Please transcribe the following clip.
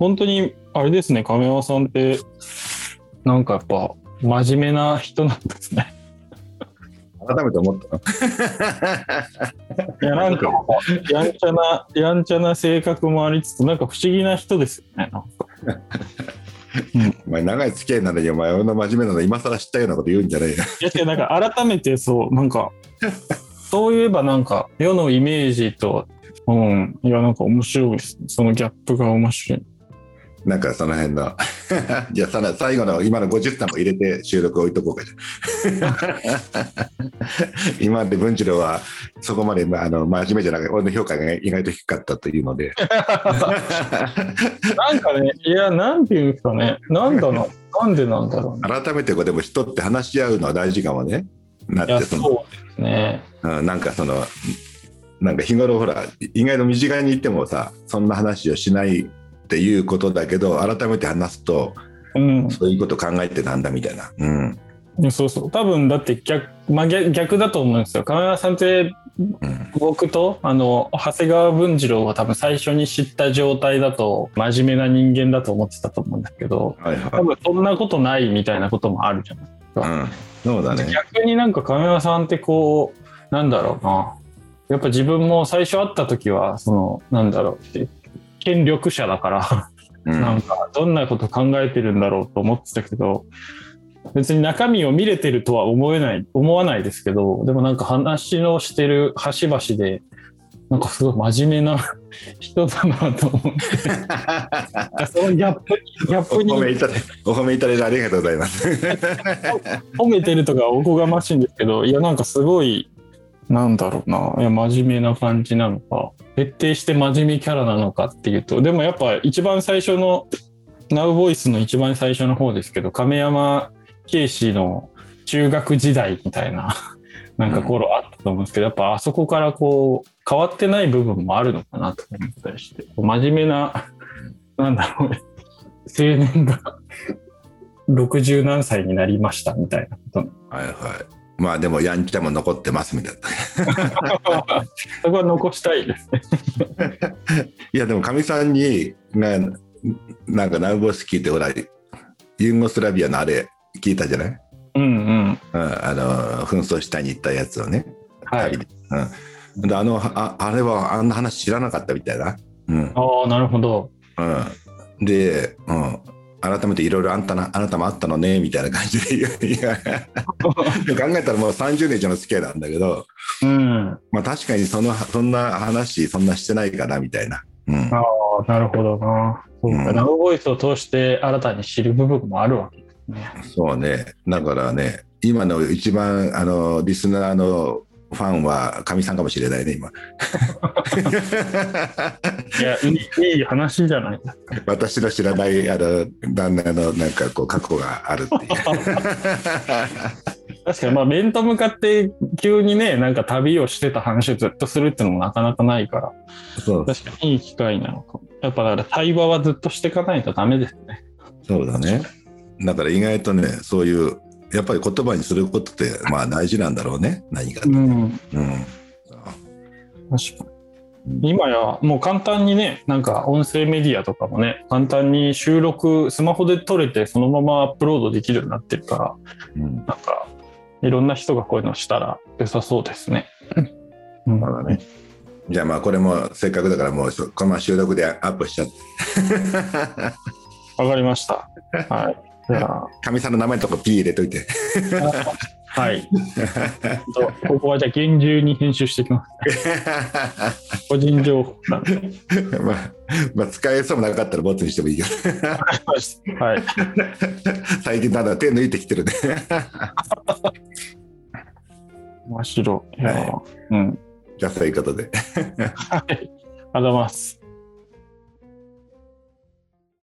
本当に、あれですね、亀山さんって、なんかやっぱ、真面目な人なんですね。改めて思ったの いや、なんか、やんちゃな、やんちゃな性格もありつつ、なんか不思議な人ですよね。お前長い付き合いなのにお前俺の真面目なの今更知ったようなこと言うんじゃないよいや、なんか改めてそう、なんか、そういえばなんか、世のイメージと、うん、いや、なんか面白いですね。そのギャップが面白い。なんかその辺の じゃあさら最後の今の50単も入れて収録置いとこうかじゃあ 今まで文次郎はそこまでまああの真面目じゃなくて俺の評価が意外と低かったというので なんかね、いや、なんていうんですかね。なんだろう。なんでなんだろうね。改めてこうでも人って話し合うのは大事かもねなってそのそうですね。うん、なんかそのなんか日頃ほら意外と身近にいてもさそんな話をしないっていうことだけど改めて話すとうん。そういうこと考えてなんだみたいな、うんそうそう。多分、だって逆、まあ、逆逆だと思うんですよ。亀山さんって、うん、僕と、あの、長谷川文次郎が多分最初に知った状態だと、真面目な人間だと思ってたと思うんですけど、はいはい多分そんなことないみたいなこともあるじゃないうん、そうだね。逆になんか亀山さんってこうなんだろうなやっぱ自分も最初会った時はそのなんだろうって権力者だから、うん。なんかどんなこと考えてるんだろうと思ってたけど別に中身を見れてるとは思えない思わないですけどでもなんか話のしてる端々でなんかすごい真面目な 人だなと思って。そのギャップギャッおプに。褒めいただお褒めいただいてありがとうございます。褒めてるとかおこがましいんですけどいやなんかすごいなんだろうな。いや真面目な感じなのか。徹底して真面目キャラなのかっていうとでもやっぱ一番最初の「ナウボイスの一番最初の方ですけど亀山慶史の中学時代みたいな なんか頃あったと思うんですけど、やっぱあそこからこう変わってない部分もあるのかなと思ったりして真面目ななんだろう青年が 60何歳になりましたみたいなこと。はいはい。まあでもやんちゃも残ってますみたいな。そこは残したいですね。いやでもかみさんにななんかナウボスキーってほらユーゴスラビアのあれ聞いたじゃない、うんうん。うん、あの紛争下に行ったやつをね。はい。うん、であのああれはあんな話知らなかったみたいな。うんああ、なるほど。うん、で、うん、改めていろいろあんたなあなたもあったのねみたいな感じで 考えたらもう30年以上の付き合いなんだけど、うん。まあ、確かにそのそんな話そんなしてないかなみたいな。うんああ、なるほどな。そうか、うんラブボイスを通して新たに知る部分もあるわけですね。そうね。だからね、今の一番あのリスナーのファンはかみさんかもしれないね、今。いや、いいいい話じゃないですか。私の知らないあの旦那のなんかこう過去があるっていう。確かに、まあ、面と向かって急にね、なんか旅をしてた話をずっとするっていうのもなかなかないから、そう確かにいい機会なのかも。やっぱだから対話はずっとしていかないとダメですね。そうだね。だから意外とね、そういう、やっぱり言葉にすることってまあ大事なんだろうね、何か。うん。うん。確かに。今やもう簡単にね、なんか音声メディアとかもね、簡単に収録、スマホで撮れてそのままアップロードできるようになってるから、うんなんかいろんな人がこういうのしたら良さそうですね。うんそうだね。じゃあまあこれもせっかくだからもうこのまま収録でアップしちゃって、わかりました。はい。じゃあ、かみさんの名前のとこ P 入れといて。はい。とここはじゃあ厳重に編集していきます。個人情報なんで。まあ、まあ使えそうもなかったらボツにしてもいいけど。はい。最近だんだん手抜いてきてるね。面白い。いやはうん。じゃあそういうことで。はい。ありがとうございます。